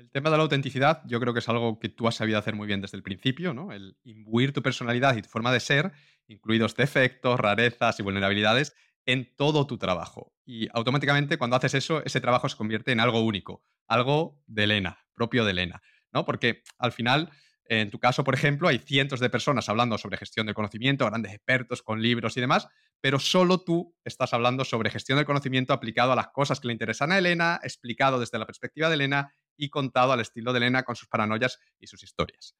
El tema de la autenticidad yo creo que es algo que tú has sabido hacer muy bien desde el principio, ¿no? El imbuir tu personalidad y tu forma de ser, incluidos defectos, rarezas y vulnerabilidades, en todo tu trabajo. Y automáticamente cuando haces eso, ese trabajo se convierte en algo único, algo de Elena, propio de Elena, ¿no? Porque al final, en tu caso, por ejemplo, hay cientos de personas hablando sobre gestión del conocimiento, grandes expertos con libros y demás, pero solo tú estás hablando sobre gestión del conocimiento aplicado a las cosas que le interesan a Elena, explicado desde la perspectiva de Elena y contado al estilo de Elena con sus paranoias y sus historias.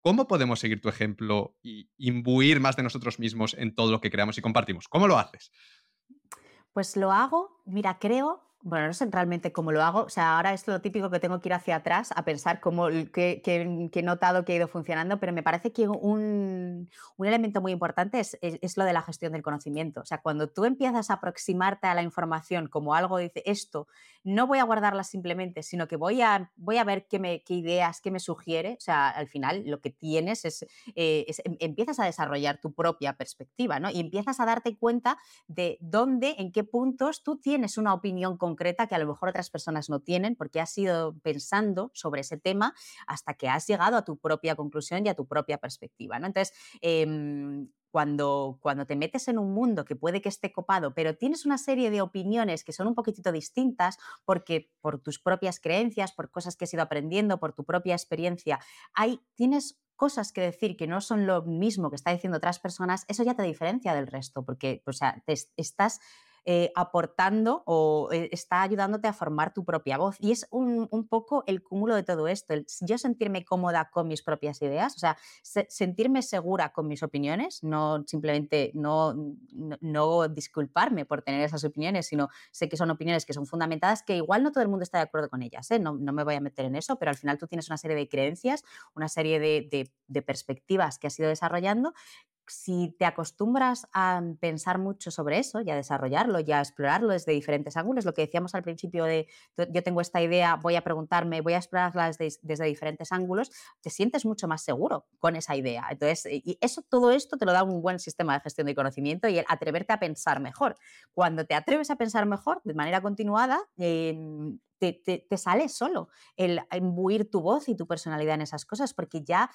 ¿Cómo podemos seguir tu ejemplo y imbuir más de nosotros mismos en todo lo que creamos y compartimos? ¿Cómo lo haces? Pues lo hago, mira, creo bueno, no sé realmente cómo lo hago. O sea, ahora es lo típico que tengo que ir hacia atrás a pensar cómo que, he notado que ha ido funcionando, pero me parece que un, elemento muy importante es, es, lo de la gestión del conocimiento. O sea, cuando tú empiezas a aproximarte a la información como algo, dice esto, no voy a guardarla simplemente, sino que voy a, voy a ver qué, me, qué ideas, qué me sugiere. O sea, al final lo que tienes es, eh, em, empiezas a desarrollar tu propia perspectiva, ¿no? Y empiezas a darte cuenta de dónde, en qué puntos tú tienes una opinión concreta que a lo mejor otras personas no tienen porque has ido pensando sobre ese tema hasta que has llegado a tu propia conclusión y a tu propia perspectiva. ¿no? Entonces, em, cuando, cuando, te metes en un mundo que puede que esté copado, pero tienes una serie de opiniones que son un poquitito distintas, porque por tus propias creencias, por cosas que has ido aprendiendo, por tu propia experiencia, hay, tienes cosas que decir que no son lo mismo que está diciendo otras personas, eso ya te diferencia del resto, porque o sea, estás eh, aportando o eh, está ayudándote a formar tu propia voz. Y es un, poco el cúmulo de todo esto, el yo sentirme cómoda con mis propias ideas, o sea, sentirme segura con mis opiniones, no simplemente no, no, disculparme por tener esas opiniones, sino sé que son opiniones que son fundamentadas, que igual no todo el mundo está de acuerdo con ellas, ¿eh? no, me voy a meter en eso, pero al final tú tienes una serie de creencias, una serie de, de perspectivas que has ido desarrollando si te acostumbras a pensar mucho sobre eso y a desarrollarlo y a explorarlo desde diferentes ángulos, lo que decíamos al principio de yo tengo esta idea, voy a preguntarme, voy a explorarla desde, diferentes ángulos, te sientes mucho más seguro con esa idea. Entonces, y eso, todo esto te lo da un buen sistema de gestión de conocimiento y el atreverte a pensar mejor. Cuando te atreves a pensar mejor de manera continuada, em, te, te, sale solo el imbuir tu voz y tu personalidad en esas cosas, porque ya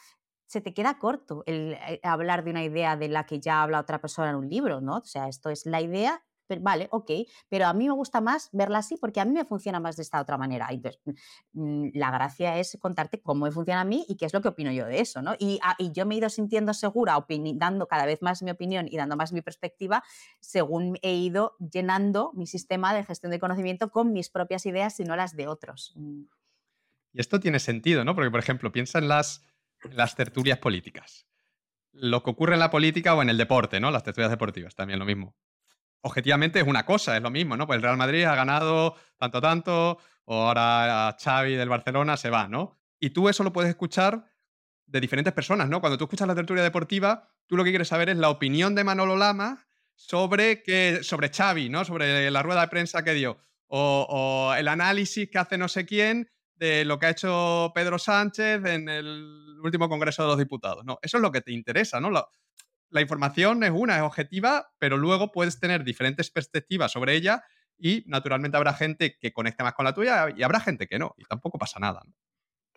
se te queda corto el eh, hablar de una idea de la que ya habla otra persona en un libro, ¿no? O sea, esto es la idea, vale, ok, pero a mí me gusta más verla así porque a mí me funciona más de esta otra manera. Entonces, mm, la gracia es contarte cómo me funciona a mí y qué es lo que opino yo de eso, ¿no? Y, ah, yo me he ido sintiendo segura, dando cada vez más mi opinión y dando más mi perspectiva según he ido llenando mi sistema de gestión de conocimiento con mis propias ideas y no las de otros. Mm. Y esto tiene sentido, ¿no? Porque, por ejemplo, piensa en las las tertulias políticas. Lo que ocurre en la política o en el deporte, ¿no? Las tertulias deportivas, también lo mismo. Objetivamente es una cosa, es lo mismo, ¿no? Pues el Real Madrid ha ganado tanto, tanto, o ahora Xavi del Barcelona se va, ¿no? Y tú eso lo puedes escuchar de diferentes personas, ¿no? Cuando tú escuchas la tertulia deportiva, tú lo que quieres saber es la opinión de Manolo Lama sobre, que, sobre Xavi, ¿no? Sobre la rueda de prensa que dio. O, o el análisis que hace no sé quién de lo que ha hecho Pedro Sánchez en el último Congreso de los Diputados. No, eso es lo que te interesa, ¿no? La, información es una, es objetiva, pero luego puedes tener diferentes perspectivas sobre ella y naturalmente habrá gente que conecte más con la tuya y habrá gente que no, y tampoco pasa nada.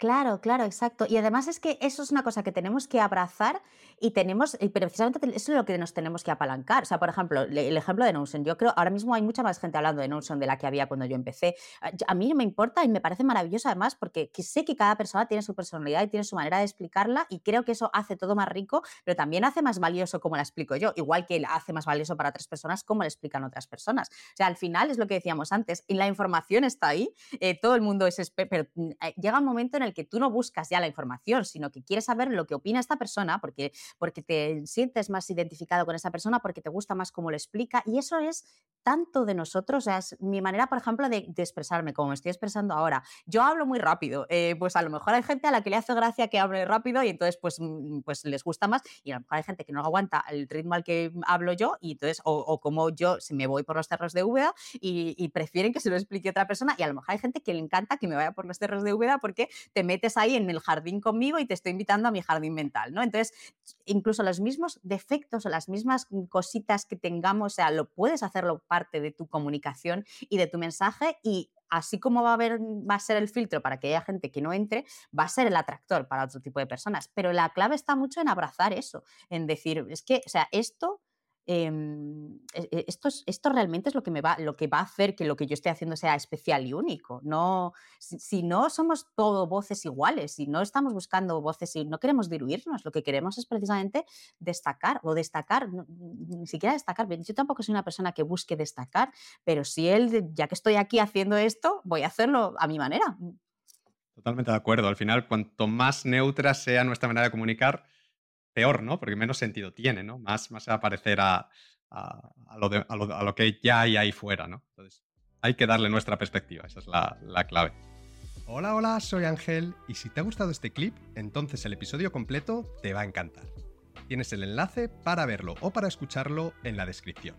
Claro, claro, exacto. Y además es que eso es una cosa que tenemos que abrazar y tenemos, pero precisamente eso es lo que nos tenemos que apalancar. O sea, por ejemplo, el ejemplo de Notion. Yo creo, ahora mismo hay mucha más gente hablando de Notion de la que había cuando yo empecé. Ah, a mí me importa y me parece maravilloso además porque sé que cada persona tiene su personalidad y tiene su manera de explicarla y creo que eso hace todo más rico, pero también hace más valioso como la explico yo, igual que hace más valioso para otras personas como la explican otras personas. O sea, al final es lo que decíamos antes, y la información está ahí, eh, todo el mundo es, pero mm, eh, llega un momento en el que tú no buscas ya la información, sino que quieres saber lo que opina esta persona porque, porque te sientes más identificado con esa persona, porque te gusta más cómo lo explica. Y eso es tanto de nosotros, es mi manera, por ejemplo, de, expresarme, como me estoy expresando ahora. Yo hablo muy rápido, eh, pues a lo mejor hay gente a la que le hace gracia que hable rápido y entonces pues, mm, pues les gusta más y a lo mejor hay gente que no aguanta el ritmo al que hablo yo y entonces, o, como yo se me voy por los cerros de Úbeda y, y, prefieren que se lo explique otra persona y a lo mejor hay gente que le encanta que me vaya por los cerros de Úbeda porque te metes ahí en el jardín conmigo y te estoy invitando a mi jardín mental, ¿no? Entonces, incluso los mismos defectos o las mismas cositas que tengamos, o sea, lo puedes hacerlo parte de tu comunicación y de tu mensaje y así como va a, va a ser el filtro para que haya gente que no entre, va a ser el atractor para otro tipo de personas. Pero la clave está mucho en abrazar eso, en decir, es que, o sea, esto Em, e, e, esto, esto realmente es lo que, me va, lo que va a hacer que lo que yo esté haciendo sea especial y único. No, si, no somos todo voces iguales, si no estamos buscando voces y no queremos diluirnos, lo que queremos es precisamente destacar o destacar, ni siquiera destacar. Yo tampoco soy una persona que busque destacar, pero si él, ya que estoy aquí haciendo esto, voy a hacerlo a mi manera. Totalmente de acuerdo. Al final, cuanto más neutra sea nuestra manera de comunicar, peor, ¿no? Porque menos sentido tiene, ¿no? Más, más se va a parecer a, lo que ya hay ahí fuera, ¿no? Entonces, hay que darle nuestra perspectiva, esa es la, la clave. Hola, hola, soy Ángel y si te ha gustado este clip, entonces el episodio completo te va a encantar. Tienes el enlace para verlo o para escucharlo en la descripción.